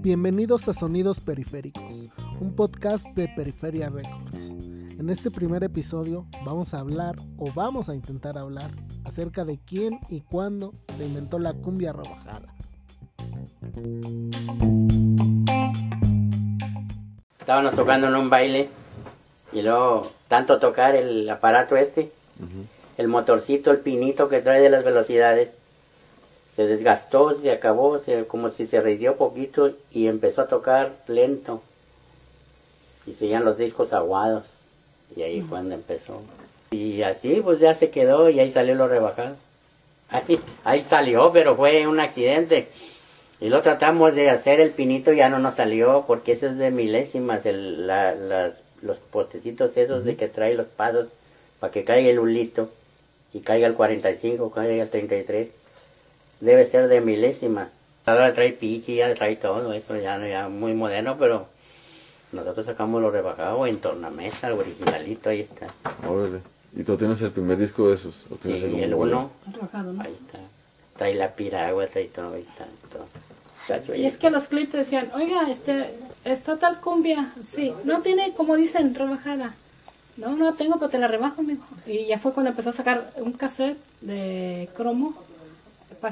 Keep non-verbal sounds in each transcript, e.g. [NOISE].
Bienvenidos a Sonidos Periféricos, un podcast de Periferia Records. En este primer episodio vamos a hablar o vamos a intentar hablar acerca de quién y cuándo se inventó la cumbia rebajada. Estábamos tocando en un baile y luego tanto tocar el aparato este, el motorcito, el pinito que trae de las velocidades, se desgastó, se acabó, como si se rindió poquito y empezó a tocar lento. Y seguían los discos aguados. Y ahí fue cuando empezó. Y así pues ya se quedó y ahí salió lo rebajado. Ahí, ahí salió, pero fue un accidente. Y lo tratamos de hacer el pinito ya no nos salió porque eso es de milésimas, el, las, los postecitos esos de que trae los pasos para que caiga el hulito y caiga el 45, caiga el 33 debe ser de milésima. Ahora trae pichi, ya trae todo eso, ya, ya muy moderno, pero nosotros sacamos lo rebajado en tornamesa, el originalito, ahí está. Órale. ¿Y tú tienes el primer disco de esos? ¿O sí, el uno. Ahí está. Trae la piragua, trae todo, ahí está. Todo. y es que los clips decían, oiga, este, está tal cumbia, sí, no tiene, como dicen, rebajada. No, no tengo, pero te la rebajo, amigo. Y ya fue cuando empezó a sacar un cassette de cromo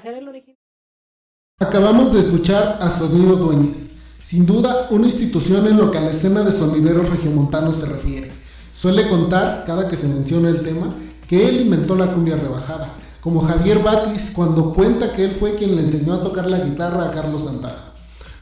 el origen. Acabamos de escuchar a Sonido Dueñez, sin duda una institución en lo que a la escena de sonideros regiomontanos se refiere. Suele contar, cada que se menciona el tema, que él inventó la cumbia rebajada, como Javier Batis cuando cuenta que él fue quien le enseñó a tocar la guitarra a Carlos Santana.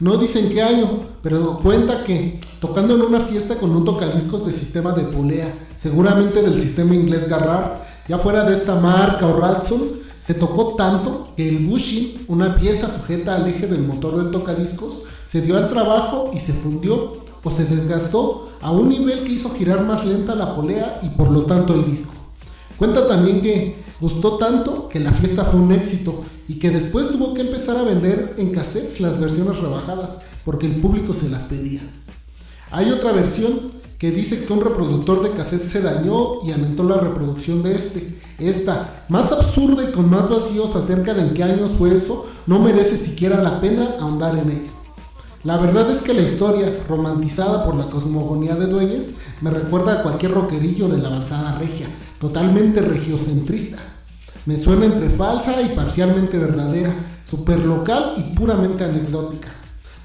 No dicen qué año, pero cuenta que tocando en una fiesta con un tocadiscos de sistema de polea, seguramente del sistema inglés Garrard, ya fuera de esta marca o Radson, se tocó tanto que el bushing, una pieza sujeta al eje del motor del tocadiscos, se dio al trabajo y se fundió o se desgastó a un nivel que hizo girar más lenta la polea y por lo tanto el disco. Cuenta también que gustó tanto que la fiesta fue un éxito y que después tuvo que empezar a vender en cassettes las versiones rebajadas porque el público se las pedía. Hay otra versión que dice que un reproductor de cassette se dañó y aumentó la reproducción de este. Esta, más absurda y con más vacíos acerca de en qué años fue eso, no merece siquiera la pena ahondar en ella. La verdad es que la historia, romantizada por la cosmogonía de Dueñez, me recuerda a cualquier roquerillo de la avanzada regia, totalmente regiocentrista. Me suena entre falsa y parcialmente verdadera, local y puramente anecdótica.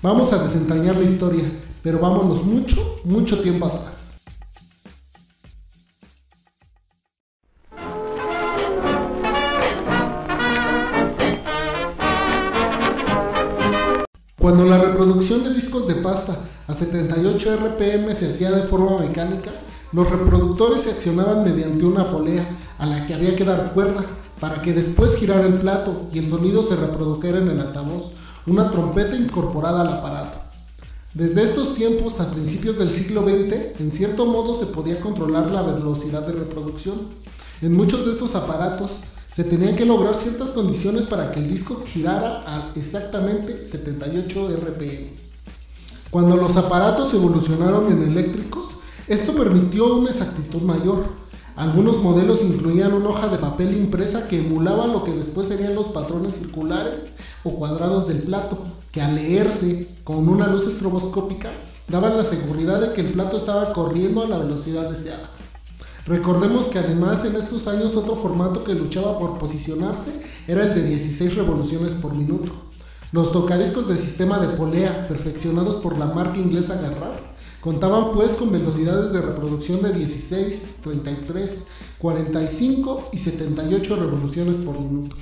Vamos a desentrañar la historia, pero vámonos mucho, mucho tiempo atrás. Cuando la reproducción de discos de pasta a 78 RPM se hacía de forma mecánica, los reproductores se accionaban mediante una polea a la que había que dar cuerda para que después girara el plato y el sonido se reprodujera en el altavoz, una trompeta incorporada al aparato. Desde estos tiempos, a principios del siglo XX, en cierto modo se podía controlar la velocidad de reproducción. En muchos de estos aparatos se tenían que lograr ciertas condiciones para que el disco girara a exactamente 78 RPM. Cuando los aparatos evolucionaron en eléctricos, esto permitió una exactitud mayor. Algunos modelos incluían una hoja de papel impresa que emulaba lo que después serían los patrones circulares o cuadrados del plato que al leerse con una luz estroboscópica daban la seguridad de que el plato estaba corriendo a la velocidad deseada. Recordemos que además en estos años otro formato que luchaba por posicionarse era el de 16 revoluciones por minuto. Los tocadiscos de sistema de polea, perfeccionados por la marca inglesa Garrard, contaban pues con velocidades de reproducción de 16, 33, 45 y 78 revoluciones por minuto.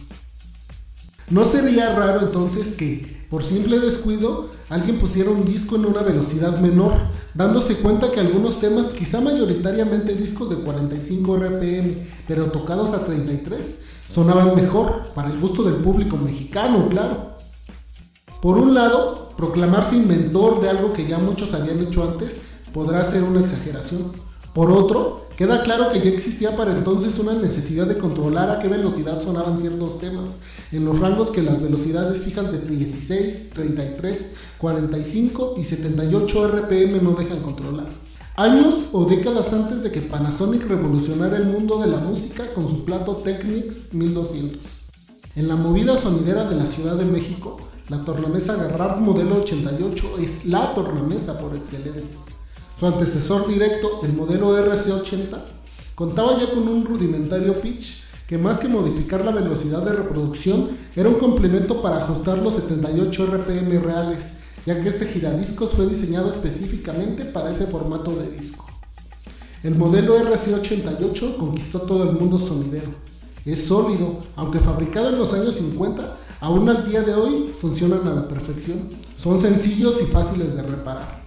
¿No sería raro entonces que, por simple descuido, alguien pusiera un disco en una velocidad menor, dándose cuenta que algunos temas, quizá mayoritariamente discos de 45 RPM, pero tocados a 33, sonaban mejor para el gusto del público mexicano, claro? Por un lado, proclamarse inventor de algo que ya muchos habían hecho antes podrá ser una exageración. Por otro, queda claro que ya existía para entonces una necesidad de controlar a qué velocidad sonaban ciertos temas, en los rangos que las velocidades fijas de 16, 33, 45 y 78 RPM no dejan controlar. Años o décadas antes de que Panasonic revolucionara el mundo de la música con su plato Technics 1200. En la movida sonidera de la Ciudad de México, la tornamesa Garrard modelo 88 es la tornamesa por excelencia. Su antecesor directo, el modelo RC80, contaba ya con un rudimentario pitch que más que modificar la velocidad de reproducción, era un complemento para ajustar los 78 RPM reales, ya que este giradiscos fue diseñado específicamente para ese formato de disco. El modelo RC88 conquistó todo el mundo sonidero. Es sólido, aunque fabricado en los años 50, aún al día de hoy funcionan a la perfección. Son sencillos y fáciles de reparar.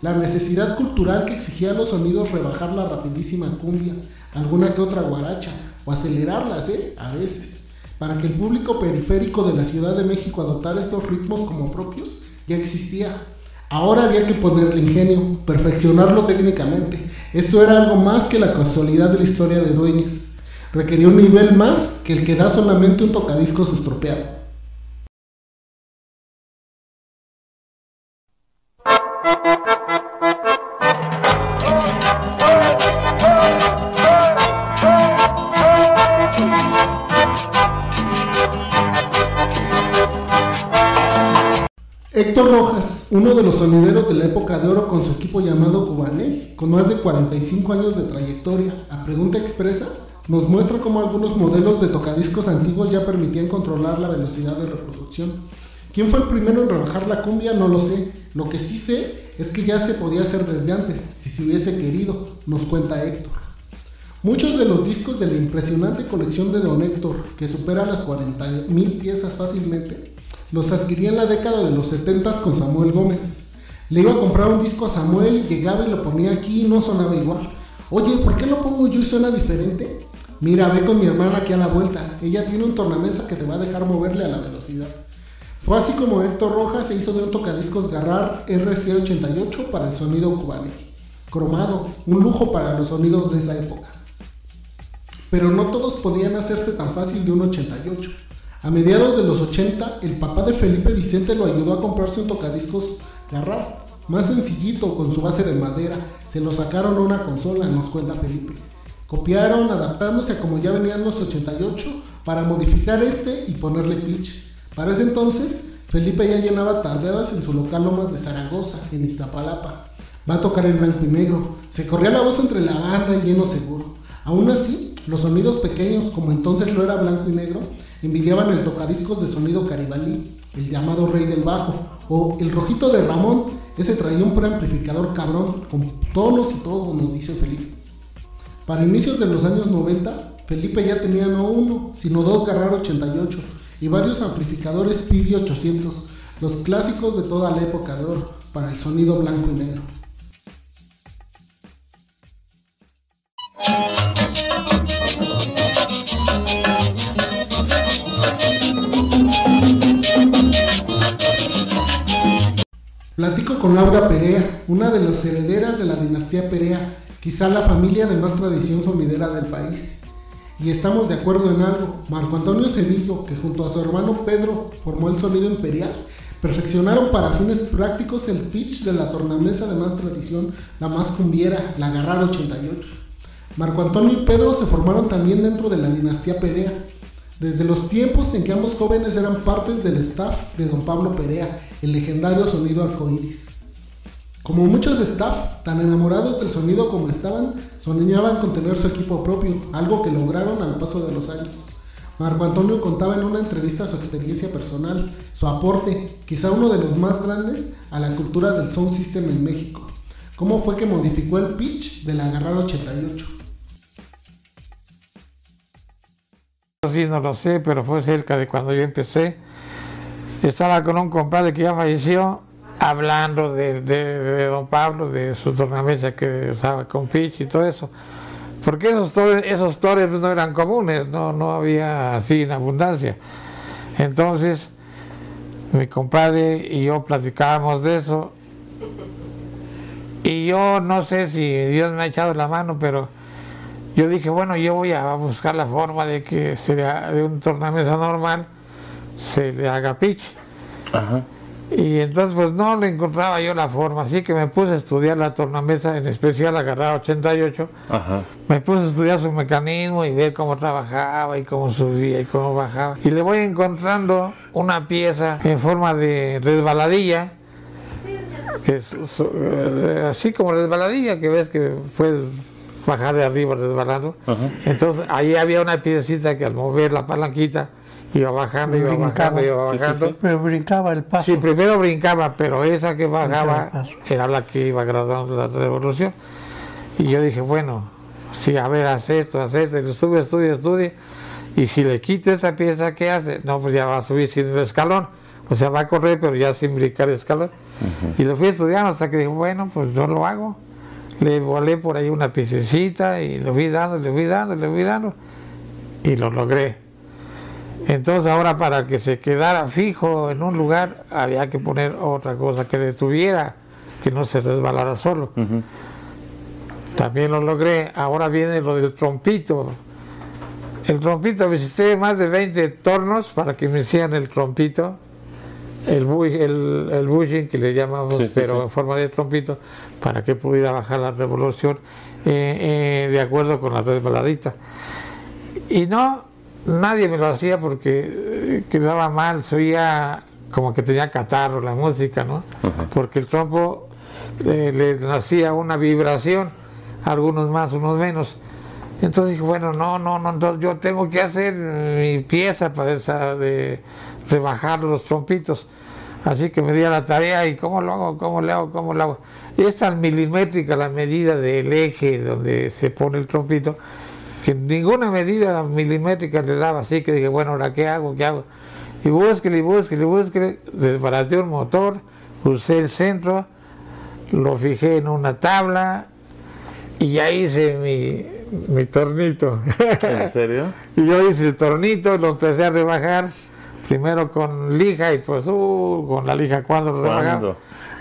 La necesidad cultural que exigía a los sonidos rebajar la rapidísima cumbia, alguna que otra guaracha, o acelerarlas, ¿eh? A veces, para que el público periférico de la Ciudad de México adoptara estos ritmos como propios, ya existía. Ahora había que ponerle ingenio, perfeccionarlo técnicamente. Esto era algo más que la casualidad de la historia de Dueñas. Requería un nivel más que el que da solamente un tocadiscos estropeado. Héctor Rojas, uno de los sonideros de la época de oro con su equipo llamado Cubané, con más de 45 años de trayectoria, a pregunta expresa, nos muestra cómo algunos modelos de tocadiscos antiguos ya permitían controlar la velocidad de reproducción. ¿Quién fue el primero en rebajar la cumbia? No lo sé. Lo que sí sé es que ya se podía hacer desde antes, si se hubiese querido, nos cuenta Héctor. Muchos de los discos de la impresionante colección de Don Héctor, que supera las 40.000 piezas fácilmente, los adquirí en la década de los 70 con Samuel Gómez. Le iba a comprar un disco a Samuel y llegaba y lo ponía aquí y no sonaba igual. Oye, ¿por qué lo pongo yo y suena diferente? Mira, ve con mi hermana aquí a la vuelta. Ella tiene un tornamesa que te va a dejar moverle a la velocidad. Fue así como Héctor Rojas se hizo de un tocadiscos Garrar RC88 para el sonido cubano. Cromado, un lujo para los sonidos de esa época. Pero no todos podían hacerse tan fácil de un 88. A mediados de los 80, el papá de Felipe Vicente lo ayudó a comprarse un tocadiscos Garrard, más sencillito, con su base de madera. Se lo sacaron a una consola, nos cuenta Felipe. Copiaron, adaptándose a como ya venían los 88, para modificar este y ponerle pitch. Para ese entonces, Felipe ya llenaba tardeadas en su local Lomas de Zaragoza, en Iztapalapa. Va a tocar en blanco y negro. Se corría la voz entre la banda y lleno seguro. Aún así, los sonidos pequeños, como entonces lo era blanco y negro, envidiaban el tocadiscos de sonido caribalí, el llamado rey del bajo, o el rojito de Ramón, ese traía un preamplificador cabrón, con tonos y todo, nos dice Felipe. Para inicios de los años 90, Felipe ya tenía no uno, sino dos Garrar 88 y varios amplificadores PIDI 800, los clásicos de toda la época de oro, para el sonido blanco y negro. Platico con Laura Perea, una de las herederas de la dinastía Perea, quizá la familia de más tradición sonidera del país. Y estamos de acuerdo en algo, Marco Antonio Cedillo, que junto a su hermano Pedro formó el sonido imperial, perfeccionaron para fines prácticos el pitch de la tornamesa de más tradición, la más cumbiera, la Garrar 88. Marco Antonio y Pedro se formaron también dentro de la dinastía Perea, desde los tiempos en que ambos jóvenes eran partes del staff de don Pablo Perea, el legendario sonido arcoíris. Como muchos staff, tan enamorados del sonido como estaban, soñaban con tener su equipo propio, algo que lograron al paso de los años. Marco Antonio contaba en una entrevista su experiencia personal, su aporte, quizá uno de los más grandes, a la cultura del sound system en México. ¿Cómo fue que modificó el pitch de la Garrard 88? Sí, no lo sé, pero fue cerca de cuando yo empecé. Estaba con un compadre que ya falleció, hablando de, de, don Pablo, de su tornamesa que usaba con pitch y todo eso. Porque esos torres, esos torres no eran comunes, no, no había así en abundancia. Entonces, mi compadre y yo platicábamos de eso. Y yo no sé si Dios me ha echado la mano, pero yo dije, bueno, yo voy a buscar la forma de que se de un tornamesa normal se le haga pitch. Ajá. Y entonces pues no le encontraba yo la forma, así que me puse a estudiar la tornamesa, en especial agarrar 88. Ajá. Me puse a estudiar su mecanismo y ver cómo trabajaba y cómo subía y cómo bajaba. Y le voy encontrando una pieza en forma de resbaladilla, que es eh, así como resbaladilla, que ves que puedes bajar de arriba resbalando. Entonces ahí había una piecita que al mover la palanquita iba bajando, iba bajando, iba Sí, sí, bajando. sí. Pero brincaba el paso. Sí, primero brincaba, pero esa que bajaba era la que iba graduando la revolución. Y yo dije, bueno, sí, a ver, haz esto, haz esto, y lo estuve, estudia, estudia. Y si le quito esa pieza, ¿qué hace? No, pues ya va a subir sin el escalón. O sea, va a correr, pero ya sin brincar el escalón. Y lo fui estudiando hasta que dije, bueno, pues yo lo hago. Le volé por ahí una piececita y le fui dando, le fui dando, le fui dando. Y lo logré. Entonces ahora para que se quedara fijo en un lugar había que poner otra cosa que detuviera, que no se resbalara solo. También lo logré. Ahora viene lo del trompito. El trompito, visité más de 20 tornos para que me hicieran el trompito, el, bu- el, el bushing que le llamamos, Sí, sí, pero sí. en forma de trompito, para que pudiera bajar la revolución eh, eh, de acuerdo con la resbaladita. Y no, nadie me lo hacía porque eh, quedaba mal, se oía como que tenía catarro la música, ¿no? Porque el trompo eh, le nacía una vibración, algunos más, unos menos. Entonces dije, bueno, no, no, no, entonces yo tengo que hacer mi pieza para esa de rebajar los trompitos. Así que me di a la tarea y cómo lo hago, cómo le hago, cómo lo hago. Y es tan milimétrica la medida del eje donde se pone el trompito que ninguna medida milimétrica le daba, así que dije, bueno, ahora qué hago, qué hago. Y búsquele, y búsquele, y búsquele, desbaraté un motor, usé el centro, lo fijé en una tabla y ya hice mi, mi tornito. ¿En serio? [LAUGHS] y yo hice el tornito, lo empecé a rebajar, primero con lija y pues, uh, con la lija cuando lo rebajaba. ¿Cuándo?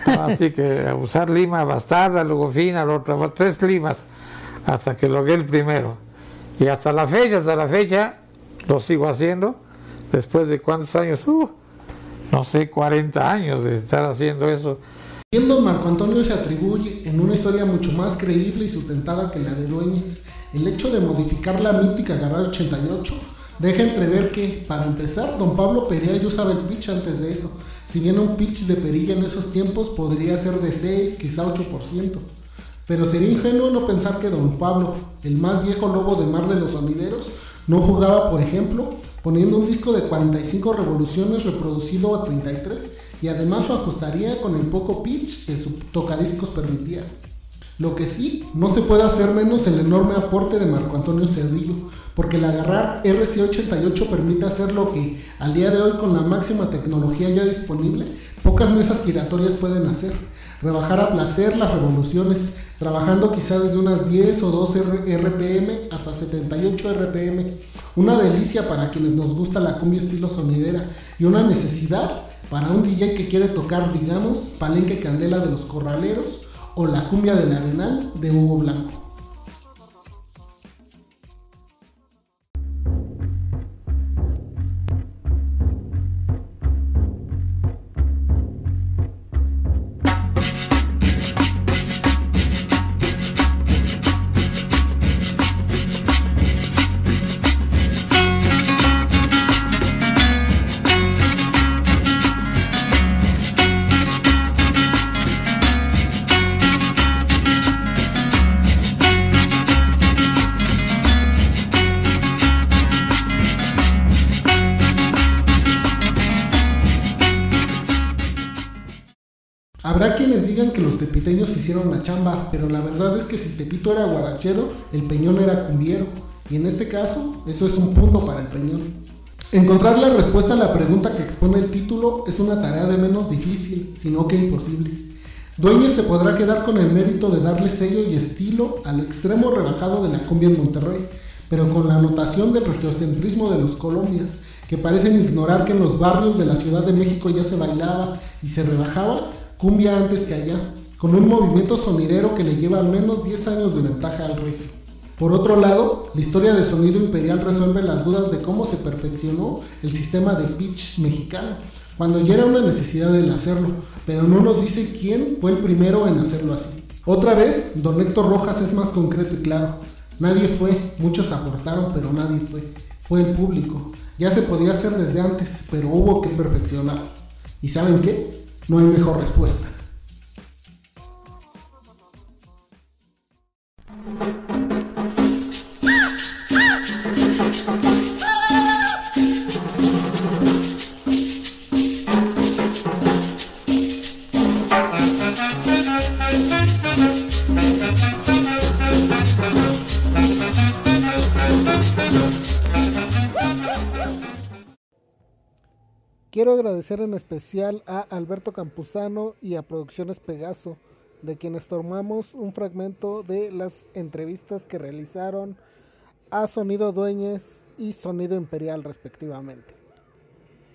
Así que a usar lima bastarda, luego fina, la otra, tres limas, hasta que logré el primero. Y hasta la fecha, hasta la fecha, lo sigo haciendo, después de cuántos años, Uh, no sé, 40 años de estar haciendo eso. Siendo Marco Antonio se atribuye, en una historia mucho más creíble y sustentada que la de Dueñez, el hecho de modificar la mítica Garage 88 deja entrever que, para empezar, don Pablo Perea ya usaba el pitch antes de eso, si bien un pitch de perilla en esos tiempos podría ser de 6, quizá 8%. Pero sería ingenuo no pensar que don Pablo, el más viejo lobo de mar de los sonideros, no jugaba, por ejemplo, poniendo un disco de 45 revoluciones reproducido a 33 y además lo ajustaría con el poco pitch que su tocadiscos permitía. Lo que sí, no se puede hacer menos el enorme aporte de Marco Antonio Cerrillo, porque el agarrar RC88 permite hacer lo que al día de hoy con la máxima tecnología ya disponible, pocas mesas giratorias pueden hacer. Rebajar a placer las revoluciones, trabajando quizá desde unas 10 o 12 R- RPM hasta 78 RPM. Una delicia para quienes nos gusta la cumbia estilo sonidera y una necesidad para un DJ que quiere tocar, digamos, Palenque Candela de los Corraleros o la cumbia del Arenal de Hugo Blanco. Tepiteños hicieron la chamba, pero la verdad es que si Tepito era guarachero, el Peñón era cumbiero. Y en este caso, eso es un punto para el Peñón. Encontrar la respuesta a la pregunta que expone el título es una tarea de menos difícil, sino que imposible. Dueñez se podrá quedar con el mérito de darle sello y estilo al extremo rebajado de la cumbia en Monterrey, pero con la anotación del regiocentrismo de los Colombias, que parecen ignorar que en los barrios de la Ciudad de México ya se bailaba y se rebajaba cumbia antes que allá, con un movimiento sonidero que le lleva al menos 10 años de ventaja al regio. Por otro lado, la historia de sonido imperial resuelve las dudas de cómo se perfeccionó el sistema de pitch mexicano, cuando ya era una necesidad el hacerlo, pero no nos dice quién fue el primero en hacerlo así. Otra vez, don Héctor Rojas es más concreto y claro. Nadie fue, muchos aportaron, pero nadie fue. Fue el público. Ya se podía hacer desde antes, pero hubo que perfeccionar. ¿Y saben qué? No hay mejor respuesta. Agradecer en especial a Alberto Campuzano y a Producciones Pegaso, de quienes tomamos un fragmento de las entrevistas que realizaron a Sonido Dueñez y Sonido Imperial respectivamente.